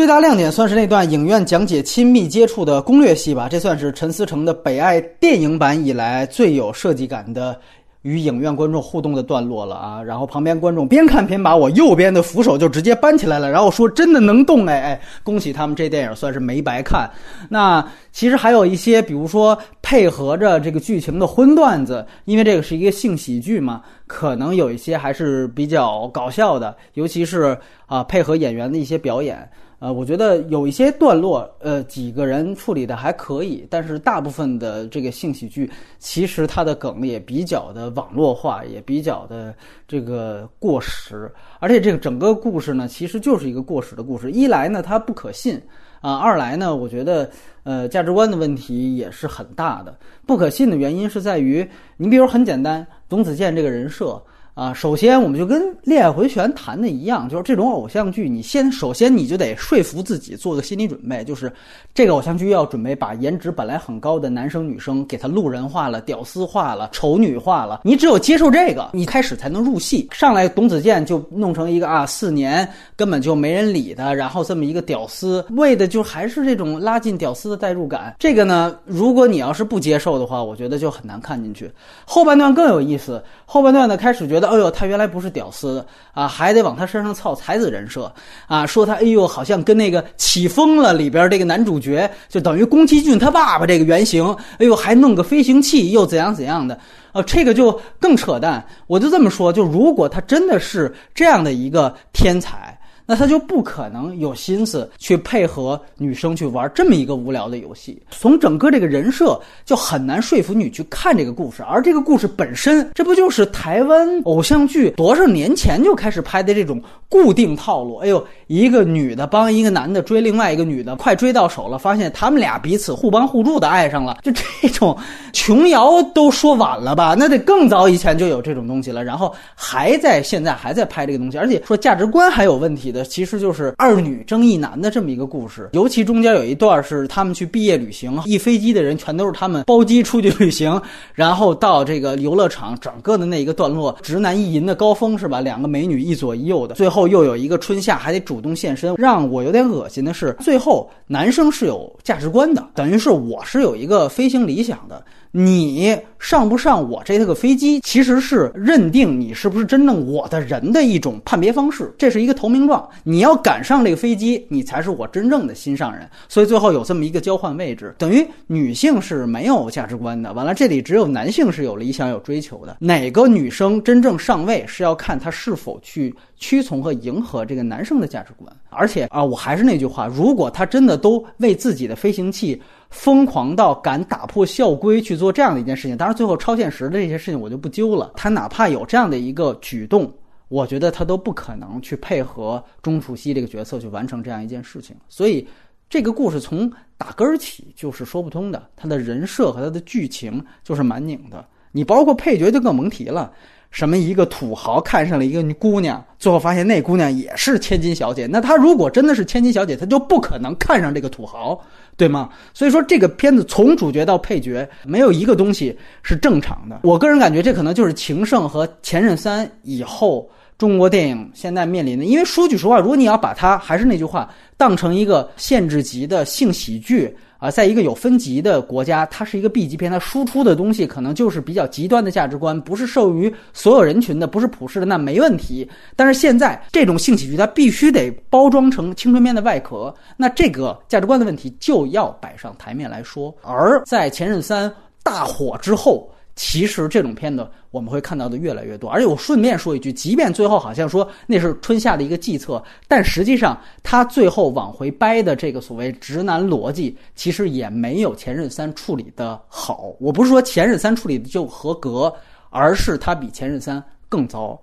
最大亮点算是那段影院讲解亲密接触的攻略戏吧，这算是陈思诚的北爱电影版以来最有设计感的。与影院观众互动的段落了啊，然后旁边观众边看边把我右边的扶手就直接搬起来了，然后说真的能动哎哎，恭喜他们这电影算是没白看。那其实还有一些，比如说配合着这个剧情的荤段子，因为这个是一个性喜剧嘛，可能有一些还是比较搞笑的，尤其是啊配合演员的一些表演。呃，我觉得有一些段落，呃，几个人处理的还可以，但是大部分的这个性喜剧，其实它的梗也比较的网络化，也比较的这个过时，而且这个整个故事呢，其实就是一个过时的故事。一来呢，它不可信啊；二来呢，我觉得，呃，价值观的问题也是很大的。不可信的原因是在于，你比如很简单，董子健这个人设。啊，首先我们就跟《恋爱回旋》谈的一样，就是这种偶像剧，你先首先你就得说服自己做个心理准备，就是这个偶像剧要准备把颜值本来很高的男生女生给他路人化了、屌丝化了、丑女化了。你只有接受这个，你开始才能入戏。上来董子健就弄成一个啊，四年根本就没人理他，然后这么一个屌丝，为的就还是这种拉近屌丝的代入感。这个呢，如果你要是不接受的话，我觉得就很难看进去。后半段更有意思，后半段呢开始觉得。哎呦，他原来不是屌丝啊，还得往他身上操才子人设啊！说他哎呦，好像跟那个起风了里边这个男主角，就等于宫崎骏他爸爸这个原型。哎呦，还弄个飞行器，又怎样怎样的啊？这个就更扯淡。我就这么说，就如果他真的是这样的一个天才。那他就不可能有心思去配合女生去玩这么一个无聊的游戏。从整个这个人设就很难说服你去看这个故事，而这个故事本身，这不就是台湾偶像剧多少年前就开始拍的这种固定套路？哎呦，一个女的帮一个男的追另外一个女的，快追到手了，发现他们俩彼此互帮互助的爱上了，就这种琼瑶都说晚了吧？那得更早以前就有这种东西了，然后还在现在还在拍这个东西，而且说价值观还有问题的。其实就是二女争一男的这么一个故事，尤其中间有一段是他们去毕业旅行，一飞机的人全都是他们包机出去旅行，然后到这个游乐场，整个的那一个段落，直男意淫的高峰是吧？两个美女一左一右的，最后又有一个春夏还得主动现身，让我有点恶心的是，最后男生是有价值观的，等于是我是有一个飞行理想的。你上不上我这个飞机，其实是认定你是不是真正我的人的一种判别方式。这是一个投名状，你要赶上这个飞机，你才是我真正的心上人。所以最后有这么一个交换位置，等于女性是没有价值观的。完了，这里只有男性是有理想、有追求的。哪个女生真正上位，是要看她是否去屈从和迎合这个男生的价值观。而且啊，我还是那句话，如果他真的都为自己的飞行器。疯狂到敢打破校规去做这样的一件事情，当然最后超现实的这些事情我就不揪了。他哪怕有这样的一个举动，我觉得他都不可能去配合钟楚曦这个角色去完成这样一件事情。所以，这个故事从打根儿起就是说不通的。他的人设和他的剧情就是蛮拧的。你包括配角就更甭提了。什么一个土豪看上了一个姑娘，最后发现那姑娘也是千金小姐。那他如果真的是千金小姐，他就不可能看上这个土豪，对吗？所以说这个片子从主角到配角没有一个东西是正常的。我个人感觉这可能就是《情圣》和《前任三》以后中国电影现在面临的。因为说句实话，如果你要把它还是那句话当成一个限制级的性喜剧。啊，在一个有分级的国家，它是一个 B 级片，它输出的东西可能就是比较极端的价值观，不是受于所有人群的，不是普世的，那没问题。但是现在这种性喜剧，它必须得包装成青春片的外壳，那这个价值观的问题就要摆上台面来说。而在《前任三》大火之后。其实这种片子我们会看到的越来越多，而且我顺便说一句，即便最后好像说那是春夏的一个计策，但实际上他最后往回掰的这个所谓直男逻辑，其实也没有前任三处理的好。我不是说前任三处理的就合格，而是他比前任三更糟。